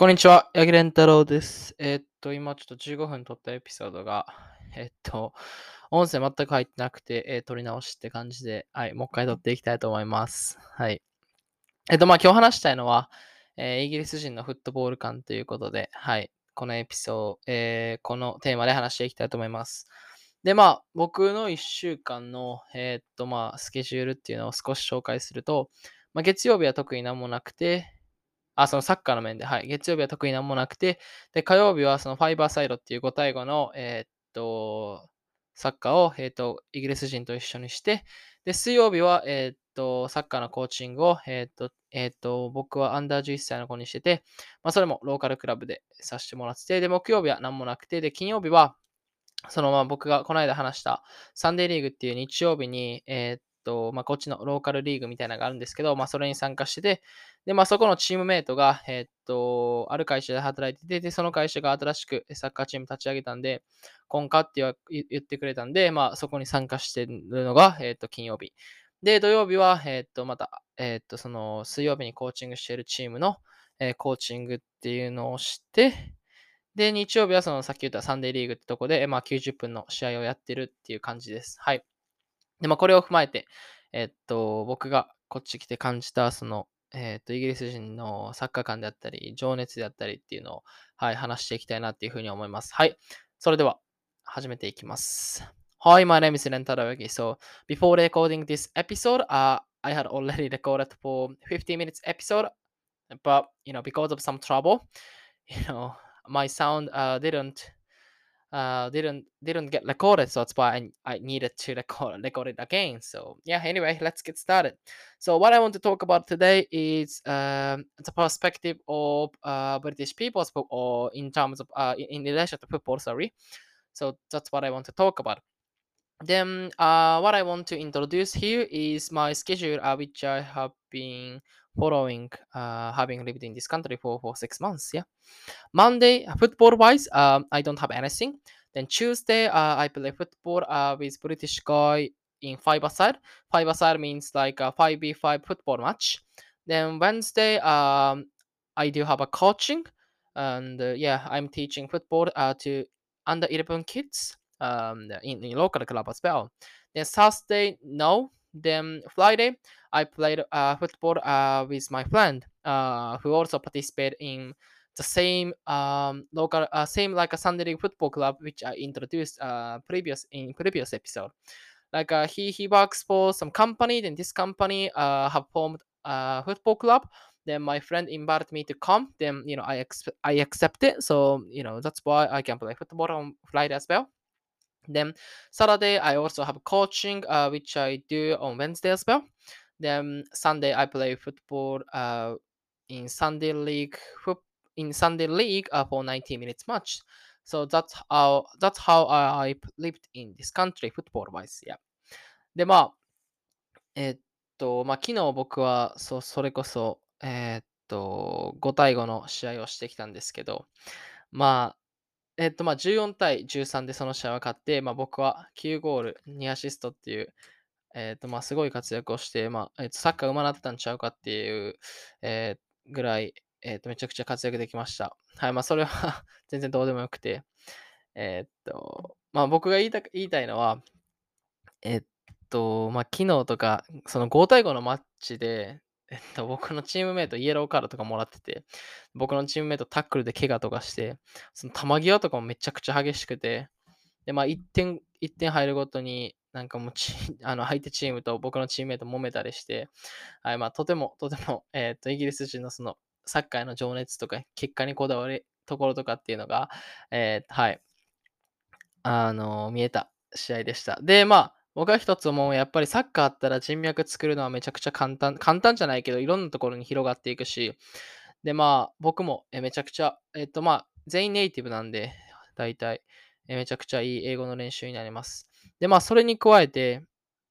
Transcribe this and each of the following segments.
こんにちは、八木蓮太郎です。えーっと、今ちょっと15分撮ったエピソードが、えーっと、音声全く入ってなくて、えー撮り直しって感じで、はい、もう一回撮っていきたいと思います。はい。えっと、まあ今日話したいのは、えーイギリス人のフットボール感ということで、はい、このエピソード、えーこのテーマで話していきたいと思います。で、まあ、僕の1週間の、えーっと、まあ、スケジュールっていうのを少し紹介すると、まあ、月曜日は特になんもなくて、あ、そのサッカーの面で、はい。月曜日は特になんもなくて、で、火曜日はそのファイバーサイドっていう5対5の、えーっと、サッカーを、えーっと、イギリス人と一緒にして、で、水曜日は、えーっと、サッカーのコーチングを、えっと、えっと、僕はアンダー11歳の子にしてて、まあ、それもローカルクラブでさせてもらってて、で、木曜日は何もなくて、で、金曜日は、そのまま僕がこの間話したサンデーリーグっていう日曜日に、えーと、まあ、こっちのローカルリーグみたいなのがあるんですけど、まあ、それに参加してて、で、まあ、そこのチームメイトが、えっと、ある会社で働いてて、で、その会社が新しくサッカーチーム立ち上げたんで、今夏って言ってくれたんで、まあ、そこに参加してるのが、えっと、金曜日。で、土曜日は、えっと、また、えっと、その、水曜日にコーチングしているチームの、えーコーチングっていうのをして、で、日曜日はそのさっき言ったサンデーリーグってとこで、まあ、90分の試合をやってるっていう感じです。はい。で、まあ、これを踏まえて、えっと、僕がこっち来て感じた、その、えっと、イギリス人のサッカー観であったり、情熱であったりっていうのを、はい、話していきたいなっていうふうに思います。はい。それでは、始めていきます。Hi, my name is Rentaro Yagi. So, before recording this episode, uh, I had already recorded for 50 minutes episode, but, you know, because of some trouble, you know, my sound uh, didn't uh, didn't didn't get recorded, so that's why I, I needed to record record it again. So yeah, anyway, let's get started. So what I want to talk about today is um, the perspective of uh, British people, or in terms of uh, in, in relation to football. Sorry. So that's what I want to talk about. Then uh, what I want to introduce here is my schedule, uh, which I have been following, uh, having lived in this country for, for six months. Yeah. Monday, football wise, um, I don't have anything. Then Tuesday, uh, I play football uh, with British guy in five aside. Five aside means like a 5v5 football match. Then Wednesday, um, I do have a coaching. And uh, yeah, I'm teaching football uh, to under 11 kids um, in, in local club as well. Then Thursday, no. Then Friday, I played uh, football uh, with my friend uh, who also participated in the same um, local, uh, same like a Sunday League football club which I introduced uh, previous in previous episode. Like uh, he he works for some company, then this company uh, have formed a football club. Then my friend invited me to come. Then you know I ex- I accept it. So you know that's why I can play football on Friday as well. Then Saturday I also have coaching, uh, which I do on Wednesday as well. Then Sunday I play football uh, in Sunday league for in Sunday league uh, for 90 minutes match. So that's how that's how I lived in this country football wise. Yeah. でまあえーっとまあ昨日僕はそそれこそえーっと5対5の試合をしてきたんですけどまあえっとまあ14対13でその試合は勝ってまあ僕は9ゴール2アシストっていうえっとまあすごい活躍をしてまあえっとサッカー上手なってたんちゃうかっていうえーぐらいえっとめちゃくちゃ活躍できました。はいまあそれは 全然どうでもよくてえっとまあ僕が言いた言いたいのはえっと、まあ、昨日とか、その5対5のマッチで、えっと、僕のチームメイトイエローカードとかもらってて、僕のチームメイトタックルで怪我とかして、その球際とかもめちゃくちゃ激しくて、で、まあ、1点、1点入るごとに、なんかもうチ あの相手チームと僕のチームメイト揉めたりして、はい、まあ、とても、とても、えっと、イギリス人のそのサッカーへの情熱とか、結果にこだわるところとかっていうのが、えーはい、あの、見えた試合でした。で、まあ、僕は一つ思う、やっぱりサッカーあったら人脈作るのはめちゃくちゃ簡単、簡単じゃないけど、いろんなところに広がっていくし、で、まあ、僕もえめちゃくちゃ、えっと、まあ、全員ネイティブなんで、大体、えめちゃくちゃいい英語の練習になります。で、まあ、それに加えて、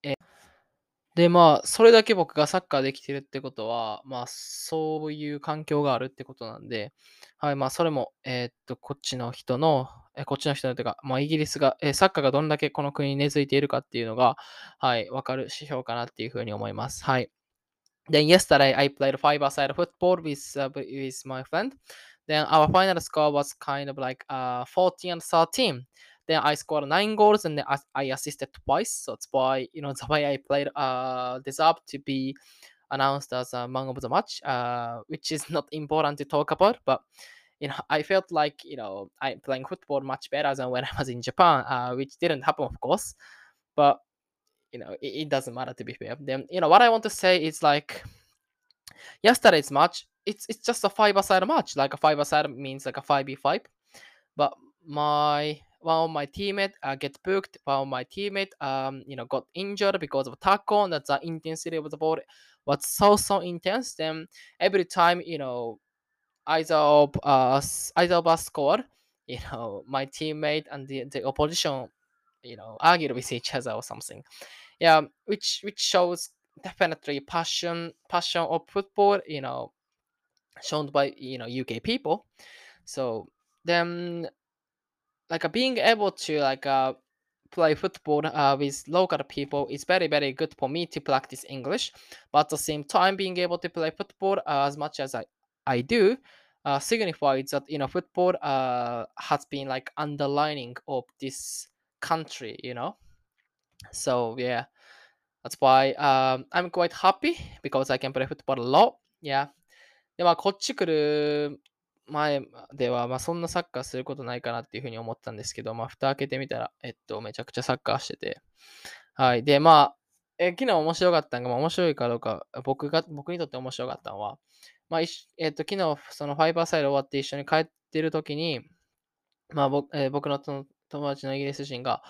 えで、まあ、それだけ僕がサッカーできてるってことは、まあ、そういう環境があるってことなんで、はい、まあ、それも、えっと、こっちの人の、こっちの人のというか、まあ、イギリスが、えサッカーがどんだけこの国に根付いているかっていうのが、はい、わかる指標かなっていうふうに思います。はい。Then yesterday I played five-a-side football with, uh, with my friend. Then our final score was kind of like uh 14 and 13. Then I scored nine goals and then I, I assisted twice. So that's why you know the way I played uh deserved to be announced as a man of the match, uh, which is not important to talk about, but you know, I felt like you know I'm playing football much better than when I was in Japan, uh, which didn't happen, of course. But you know, it, it doesn't matter to be fair. Then you know what I want to say is like yesterday's match. It's it's just a five-a-side match. Like a five-a-side means like a five v five. But my one of my teammate uh, get booked. One of my teammate um you know got injured because of tackle. And the intensity of the ball was so so intense. Then every time you know either of us either of us scored, you know my teammate and the, the opposition you know argued with each other or something. Yeah, which which shows definitely passion passion of football. You know shown by you know UK people. So then like uh, being able to like uh play football uh, with local people is very very good for me to practice english but at the same time being able to play football uh, as much as i i do uh, signifies that you know football uh, has been like underlining of this country you know so yeah that's why um, i'm quite happy because i can play football a lot yeah でまあこっち来る前では、まあ、そんなサッカーすることないかなっていうふうに思ったんですけど、まあ、蓋開けてみたら、えっと、めちゃくちゃサッカーしてて。はい。で、まあ、え昨日面白かったのが、まあ、面白いかどうか、僕が、僕にとって面白かったのは、まあ、えっと、昨日、そのファイバーサイド終わって一緒に帰ってる時に、まあ、僕,、えー、僕の友達のイギリス人が、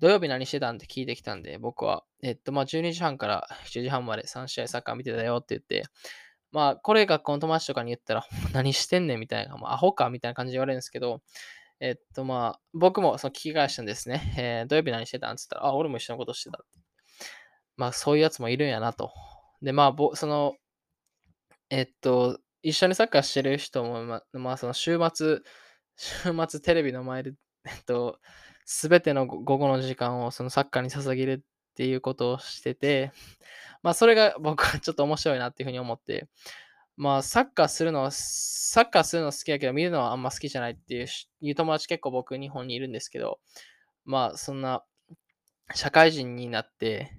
土曜日何してたんって聞いてきたんで、僕は、えっと、まあ、12時半から7時半まで3試合サッカー見てたよって言って、まあ、これ学校の友達とかに言ったら、何してんねんみたいな、まあ、アホかみたいな感じで言われるんですけど、えっと、まあ、僕もその聞き返したんですね。えー、土曜日何してたんって言ったら、あ、俺も一緒のことしてたって。まあ、そういうやつもいるんやなと。で、まあ、その、えっと、一緒にサッカーしてる人も、まあ、まあ、その週末、週末テレビの前で、えっと、すべての午後の時間をそのサッカーに捧げるっていうことをしてて、まあ、それが僕はちょっと面白いなっていうふうに思って、まあ、サッカーするのは、サッカーするの好きやけど、見るのはあんま好きじゃないっていう友達結構僕、日本にいるんですけど、まあ、そんな、社会人になって、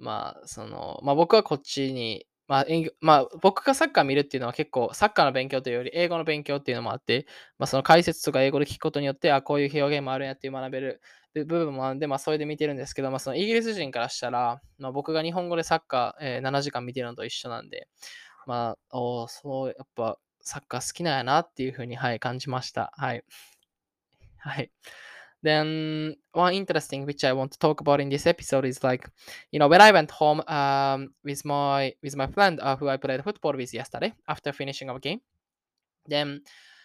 まあ、その、まあ僕はこっちに、まあ、まあ、僕がサッカー見るっていうのは結構、サッカーの勉強というより、英語の勉強っていうのもあって、まあ、その解説とか英語で聞くことによって、あ、こういう表現もあるんやっていう学べる部分もあるんで、まあ、それで見てるんですけど、まあ、そのイギリス人からしたら、まあ、僕が日本語でサッカー、えー、7時間見てるのと一緒なんで、まあ、おそう、やっぱサッカー好きなんやなっていうふうに、はい、感じました。はい。はい。Then one interesting which I want to talk about in this episode is like, you know, when I went home um, with my with my friend uh, who I played football with yesterday after finishing our game, then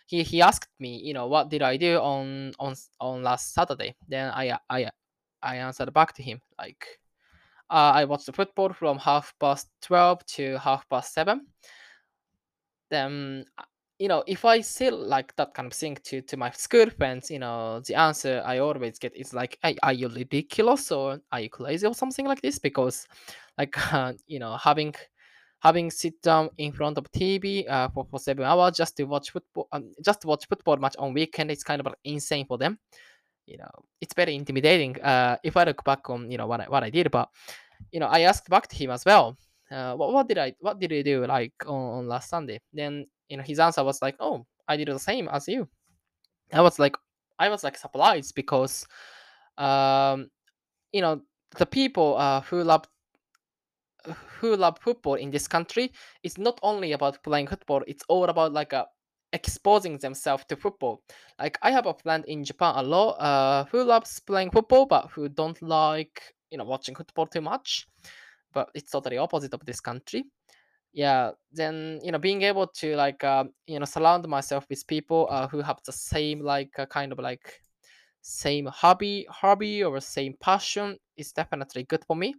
he he asked me, you know, what did I do on on on last Saturday? Then I I I answered back to him like, uh, I watched the football from half past twelve to half past seven. Then you know, if I say like that kind of thing to to my school friends, you know, the answer I always get is like, hey, "Are you ridiculous or are you crazy or something like this?" Because, like, uh, you know, having having sit down in front of TV uh, for, for seven hours just to watch football, um, just to watch football match on weekend it's kind of like insane for them. You know, it's very intimidating. Uh, if I look back on you know what I, what I did, but you know, I asked back to him as well. Uh, what, what did I what did you do like on, on last Sunday? Then you know his answer was like, oh, I did the same as you. I was like, I was like surprised because, um, you know, the people uh, who love who love football in this country it's not only about playing football it's all about like uh, exposing themselves to football like i have a friend in japan a lot uh, who loves playing football but who don't like you know watching football too much but it's totally opposite of this country yeah then you know being able to like uh, you know surround myself with people uh, who have the same like uh, kind of like same hobby hobby or same passion is definitely good for me.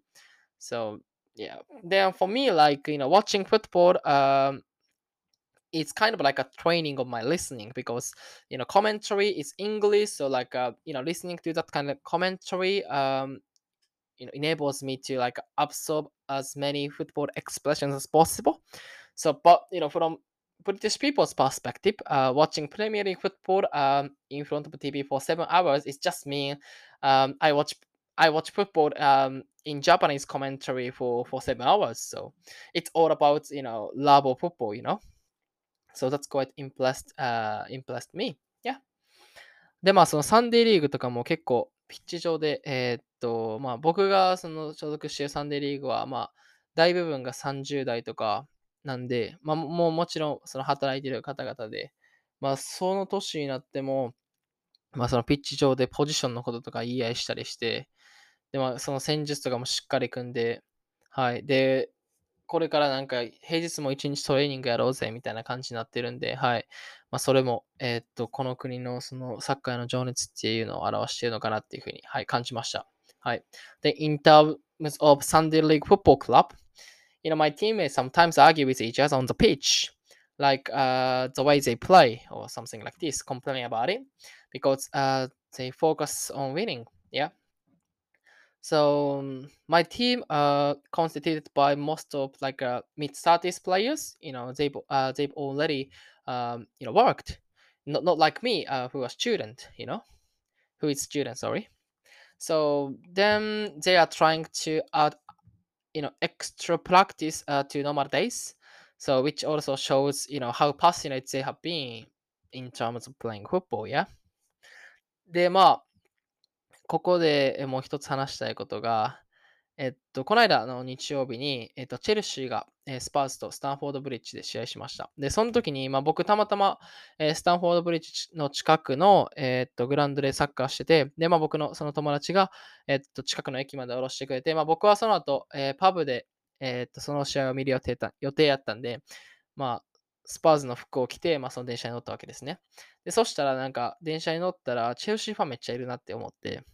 So yeah. Then for me like you know watching football um it's kind of like a training of my listening because you know commentary is english so like uh, you know listening to that kind of commentary um you know enables me to like absorb as many football expressions as possible so but you know from British people's perspective, uh, watching Premier League football um, in front of TV for seven hours is just mean um, I watch I watch football um, in Japanese commentary for for seven hours. So it's all about you know love of football, you know. So that's quite impressed uh, impressed me. Yeah. で、まあ、そのサンデーリーグとかも結構、 ピッチ上で、えーっと、まあ、僕がその所属しているサンデーリーグは、まあ、大部分が30代とかなんで、まあ、もうもちろん、その働いている方々で、まあ、その年になっても、まあ、そのピッチ上でポジションのこととか言い合いしたりして、で、まあ、その戦術とかもしっかり組んで、はい。で、これからなんか平日も一日トレーニングやろうぜみたいな感じになってるんで、はい。まあ、それも、えー、っと、この国のそのサッカーの情熱っていうのを表しているのかなっていうふうに、はい、感じました。はい。で、in terms of Sunday League Football Club, you know, my teammates sometimes argue with each other on the pitch, like uh, the way they play or something like this, complaining about it because uh, they focus on winning. Yeah. So um, my team uh constituted by most of like uh, mid thirties players. You know they've uh, they've already um, you know worked. Not not like me uh, who a student. You know who is student. Sorry. So then they are trying to add you know extra practice uh, to normal days. So which also shows you know how passionate they have been in terms of playing football. Yeah. で、まあ、 ここでもう一つ話したいことが、えっと、この間の日曜日に、えっと、チェルシーが、えースパーズとスタンフォードブリッジで試合しました。で、その時に、まあ、僕たまたま、えースタンフォードブリッジの近くの、えっと、グラウンドでサッカーしてて、で、まあ、僕のその友達が、えっと、近くの駅まで降ろしてくれて、まあ、僕はその後、えパブで、えっと、その試合を見る予定た予定やったんで、まあ、スパーズの服を着て、まあ、その電車に乗ったわけですね。で、そしたらなんか、電車に乗ったら、チェルシーファンめっちゃいるなって思って、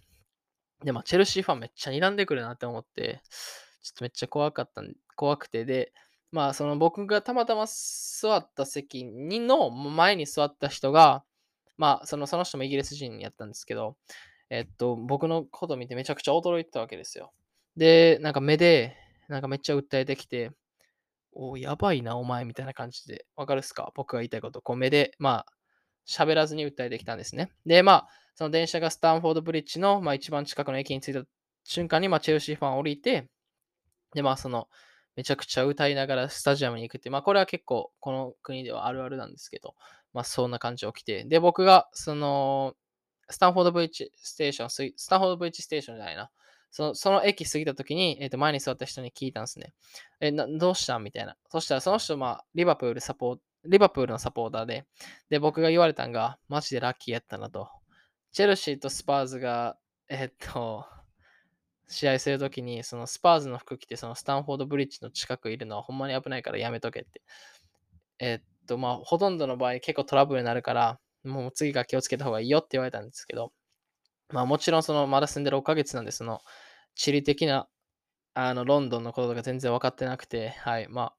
で、まあ、チェルシーファンめっちゃ睨んでくるなって思って、ちょっとめっちゃ怖かったん、怖くて、で、まあ、その僕がたまたま座った席にの前に座った人が、まあ、そのその人もイギリス人やったんですけど、えっと、僕のこと見てめちゃくちゃ驚いてたわけですよ。で、なんか目で、なんかめっちゃ訴えてきて、おやばいな、お前みたいな感じで、わかるっすか？僕が言いたいこと。こう目で、まあ、喋らずに訴えてきたんですね。で、まあ、その電車がスタンフォードブリッジの、まあ、一番近くの駅に着いた瞬間に、まあ、チェルシーファン降りて、で、まあ、その、めちゃくちゃ歌いながらスタジアムに行くって、まあ、これは結構、この国ではあるあるなんですけど、まあ、そんな感じ起きて、で、僕が、その、スタンフォードブリッジステーション、スタンフォードブリッジステーションじゃないな。そのその駅過ぎた時に、えー、と前に座った人に聞いたんですね。えなどうした？んみたいな。そしたらその人、まあ、リバプールサポートリバプールのサポーターで、で、僕が言われたんが、マジでラッキーやったなと。チェルシーとスパーズが、えっと、試合するときに、そのスパーズの服着て、そのスタンフォードブリッジの近くいるのはほんまに危ないからやめとけって。えっと、まあ、ほとんどの場合結構トラブルになるから、もう次が気をつけた方がいいよって言われたんですけど、まあもちろんそのまだ住んで6ヶ月なんで、その地理的なあのロンドンのこととか全然分かってなくて、はい、まあ、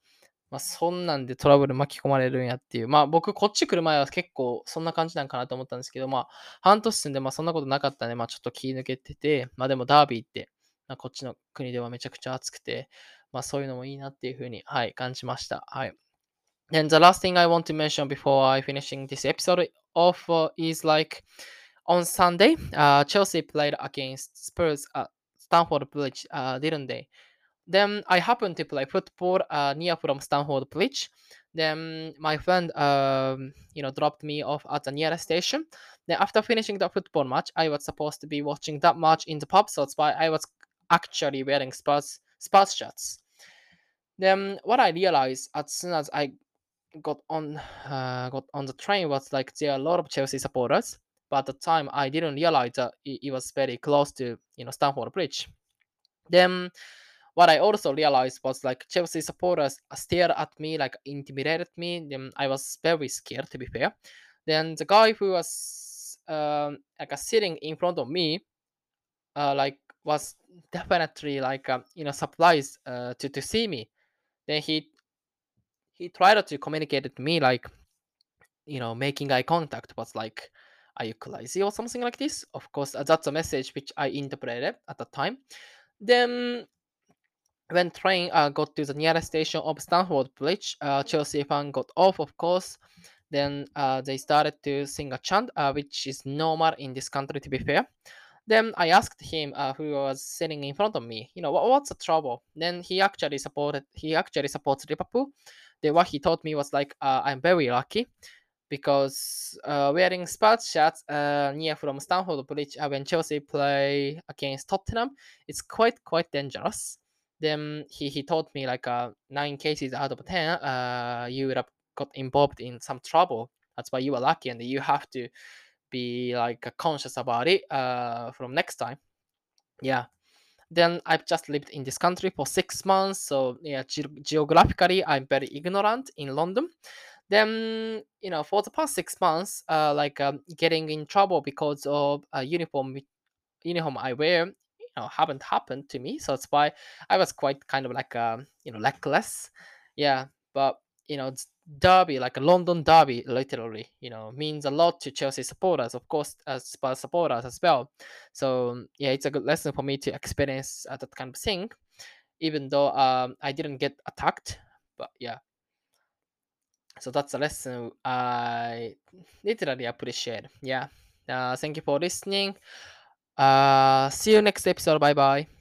まあ、そんなんでトラブル巻き込まれるんやっていう。まあ僕こっち来る前は結構そんな感じなんかなと思ったんですけど、まあ半年住んでまあそんなことなかったんで、まあちょっと気抜けてて、まあでもダービーって、まあ、こっちの国ではめちゃくちゃ暑くて、まあそういうのもいいなっていうふうに、はい、感じました。はい。And the last thing I want to mention before I finishing this episode of uh, is like on Sunday, uh, Chelsea played against Spurs at Stanford Bridge, uh, didn't they? Then I happened to play football uh, near from Stanford Bridge. Then my friend, um, you know, dropped me off at the nearest station. Then after finishing the football match, I was supposed to be watching that match in the pub, so that's why I was actually wearing Spurs Spurs shirts. Then what I realized as soon as I got on uh, got on the train was like there are a lot of Chelsea supporters, but at the time I didn't realize that it, it was very close to you know Stamford Bridge. Then what I also realized was like Chelsea supporters stared at me, like intimidated me. Then I was very scared, to be fair. Then the guy who was um, like sitting in front of me, uh, like was definitely like um, you know surprised uh, to to see me. Then he he tried to communicate with me like you know making eye contact was like are you crazy or something like this of course that's a message which i interpreted at the time then when train uh, got to the nearest station of Stanford Bridge, uh, Chelsea fan got off, of course. Then uh, they started to sing a chant, uh, which is normal in this country, to be fair. Then I asked him, uh, who was sitting in front of me, you know, what, what's the trouble? Then he actually supported, he actually supports Liverpool. Then what he told me was like, uh, I'm very lucky because uh, wearing Spurs shirts uh, near from Stanford Bridge uh, when Chelsea play against Tottenham, it's quite quite dangerous. Then he, he told me like uh, nine cases out of ten, uh, you would have got involved in some trouble. That's why you are lucky, and you have to be like conscious about it uh, from next time. Yeah. Then I've just lived in this country for six months, so yeah, ge- geographically I'm very ignorant in London then you know for the past six months uh like um, getting in trouble because of a uniform uniform i wear know haven't happened to me so that's why i was quite kind of like um you know reckless yeah but you know derby like a london derby literally you know means a lot to chelsea supporters of course as Spurs supporters as well so yeah it's a good lesson for me to experience uh, that kind of thing even though um i didn't get attacked but yeah so that's a lesson I literally appreciate. Yeah. Uh, thank you for listening. Uh, see you next episode. Bye bye.